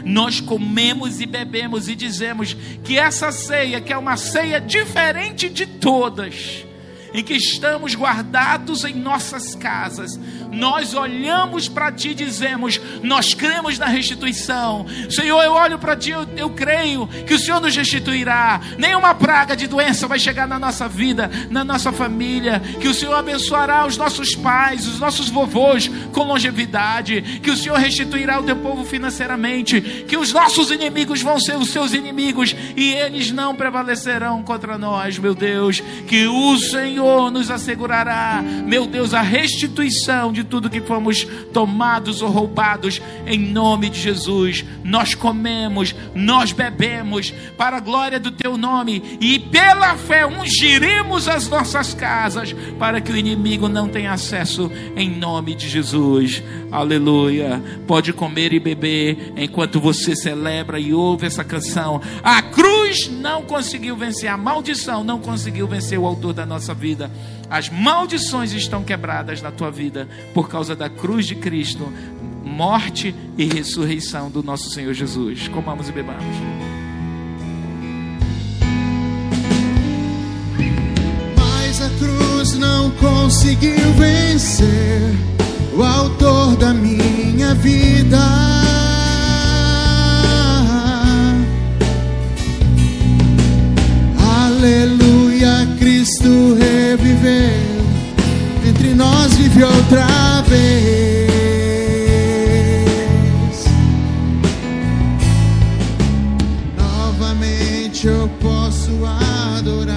nós comemos e bebemos e dizemos que essa ceia, que é uma ceia diferente de todas, em que estamos guardados em nossas casas, nós olhamos para Ti e dizemos: Nós cremos na restituição. Senhor, eu olho para Ti, eu, eu creio que o Senhor nos restituirá. Nenhuma praga de doença vai chegar na nossa vida, na nossa família. Que o Senhor abençoará os nossos pais, os nossos vovôs com longevidade. Que o Senhor restituirá o teu povo financeiramente. Que os nossos inimigos vão ser os seus inimigos e eles não prevalecerão contra nós, meu Deus. Que o Senhor nos assegurará, meu Deus, a restituição de de tudo que fomos tomados ou roubados, em nome de Jesus. Nós comemos, nós bebemos, para a glória do teu nome, e pela fé ungiremos as nossas casas, para que o inimigo não tenha acesso, em nome de Jesus. Aleluia. Pode comer e beber enquanto você celebra e ouve essa canção. A cruz não conseguiu vencer, a maldição não conseguiu vencer o autor da nossa vida. As maldições estão quebradas na tua vida por causa da cruz de Cristo, morte e ressurreição do nosso Senhor Jesus. Comamos e bebamos. Mas a cruz não conseguiu vencer o autor da minha vida. Aleluia, Cristo reviveu, entre nós vive outra vez. Novamente eu posso adorar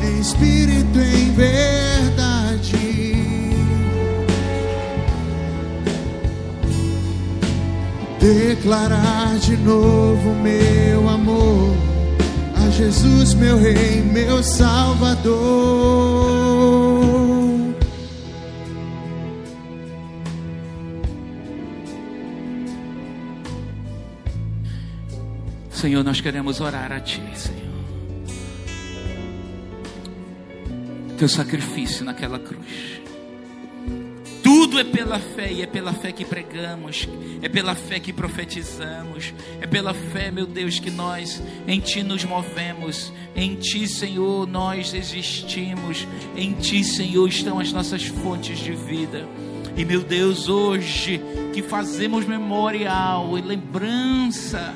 em espírito, em verdade. Declarar de novo meu amor Jesus, meu Rei, meu Salvador. Senhor, nós queremos orar a Ti, Senhor. Teu sacrifício naquela cruz. Tudo é pela fé e é pela fé que pregamos, é pela fé que profetizamos, é pela fé, meu Deus, que nós em Ti nos movemos, em Ti, Senhor, nós existimos, em Ti, Senhor, estão as nossas fontes de vida. E meu Deus, hoje que fazemos memorial e lembrança,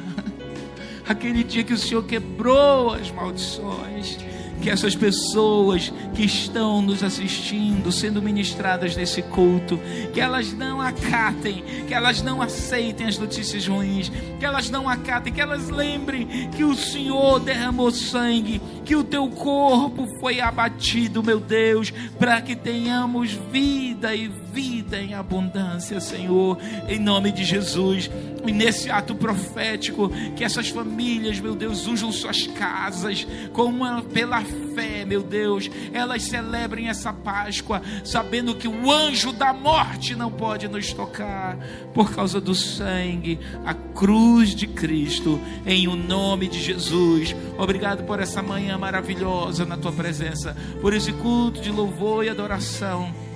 aquele dia que o Senhor quebrou as maldições que essas pessoas que estão nos assistindo, sendo ministradas nesse culto, que elas não acatem, que elas não aceitem as notícias ruins, que elas não acatem, que elas lembrem que o Senhor derramou sangue, que o teu corpo foi abatido, meu Deus, para que tenhamos vida e vida em abundância, Senhor, em nome de Jesus. E nesse ato profético, que essas famílias, meu Deus, unjam suas casas com uma, pela fé, meu Deus, elas celebrem essa Páscoa, sabendo que o anjo da morte não pode nos tocar, por causa do sangue, a cruz de Cristo, em o nome de Jesus. Obrigado por essa manhã maravilhosa na tua presença, por esse culto de louvor e adoração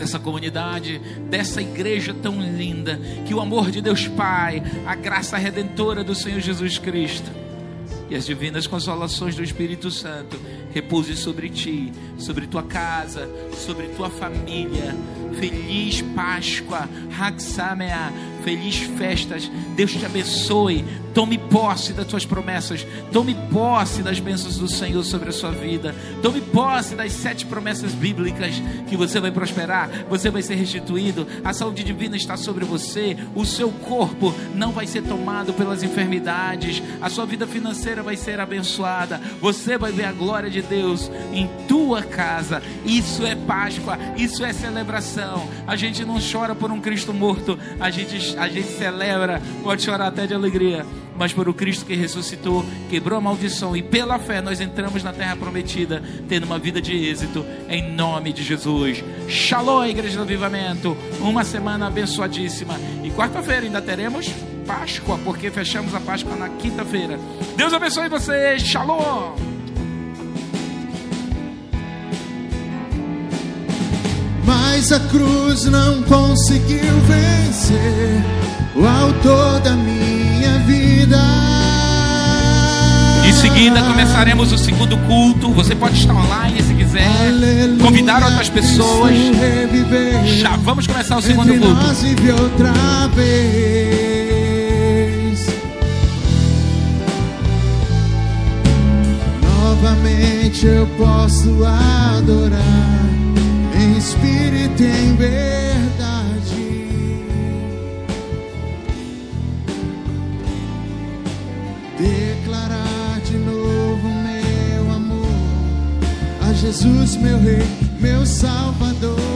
dessa comunidade, dessa igreja tão linda, que o amor de Deus Pai, a graça redentora do Senhor Jesus Cristo e as divinas consolações do Espírito Santo repouse sobre ti, sobre tua casa, sobre tua família. Feliz Páscoa, Haxamea, feliz festas. Deus te abençoe. Tome posse das tuas promessas. Tome posse das bênçãos do Senhor sobre a sua vida. Tome posse das sete promessas bíblicas que você vai prosperar, você vai ser restituído. A saúde divina está sobre você. O seu corpo não vai ser tomado pelas enfermidades. A sua vida financeira vai ser abençoada. Você vai ver a glória de Deus em tua casa. Isso é Páscoa, isso é celebração. A gente não chora por um Cristo morto, a gente, a gente celebra, pode chorar até de alegria mas por o Cristo que ressuscitou, quebrou a maldição e pela fé nós entramos na terra prometida, tendo uma vida de êxito, em nome de Jesus. Shalom, Igreja do Avivamento, uma semana abençoadíssima. E quarta-feira ainda teremos Páscoa, porque fechamos a Páscoa na quinta-feira. Deus abençoe você, Shalom! Mas a cruz não conseguiu vencer o autor da minha vida. Em seguida começaremos o segundo culto. Você pode estar online se quiser. Aleluia, Convidar outras pessoas. Reviver. Já vamos começar o segundo culto. Novamente eu posso adorar em espírito e em verdade. Declarar de novo meu amor a Jesus, meu Rei, meu Salvador.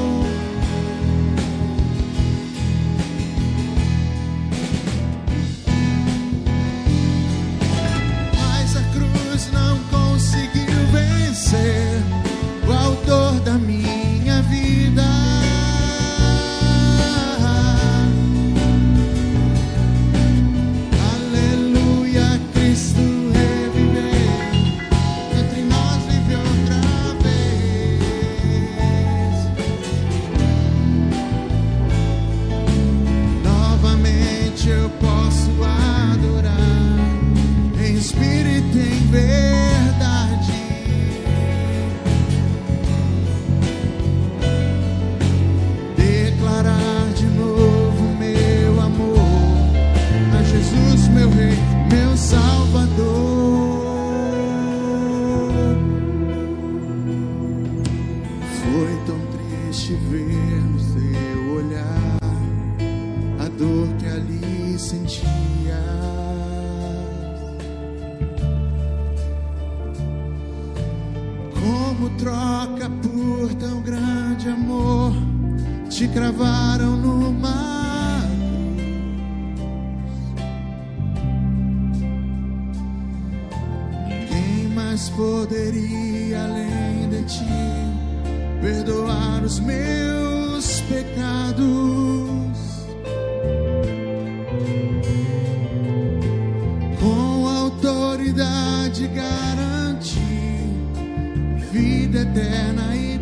Vida eterna e